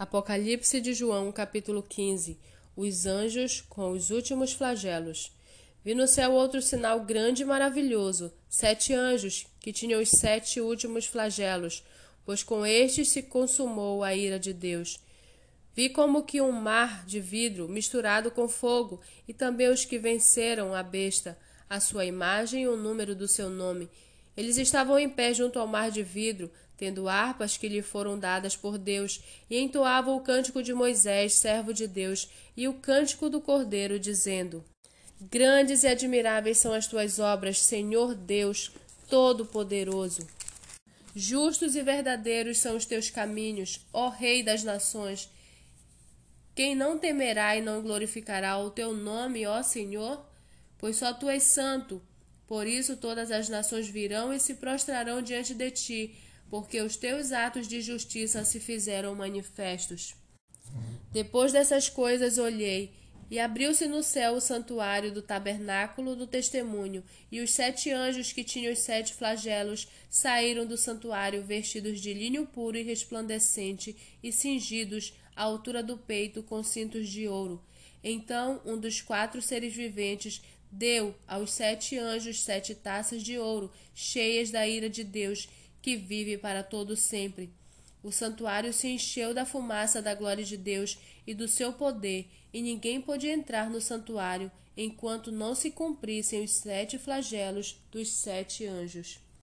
Apocalipse de João, capítulo 15 Os anjos com os últimos flagelos. Vi no céu outro sinal grande e maravilhoso: sete anjos, que tinham os sete últimos flagelos, pois com estes se consumou a ira de Deus. Vi como que um mar de vidro misturado com fogo, e também os que venceram a besta, a sua imagem e o número do seu nome. Eles estavam em pé junto ao mar de vidro, tendo harpas que lhe foram dadas por Deus, e entoavam o cântico de Moisés, servo de Deus, e o cântico do Cordeiro, dizendo: Grandes e admiráveis são as tuas obras, Senhor Deus Todo-Poderoso. Justos e verdadeiros são os teus caminhos, ó Rei das nações. Quem não temerá e não glorificará o teu nome, ó Senhor? Pois só tu és santo. Por isso todas as nações virão e se prostrarão diante de ti porque os teus atos de justiça se fizeram manifestos. Depois dessas coisas olhei, e abriu-se no céu o santuário do tabernáculo do testemunho, e os sete anjos que tinham os sete flagelos saíram do santuário vestidos de linho puro e resplandecente e cingidos à altura do peito com cintos de ouro. Então um dos quatro seres viventes deu aos sete anjos sete taças de ouro, cheias da ira de Deus, que vive para todo sempre. O santuário se encheu da fumaça da glória de Deus e do seu poder, e ninguém podia entrar no santuário enquanto não se cumprissem os sete flagelos dos sete anjos.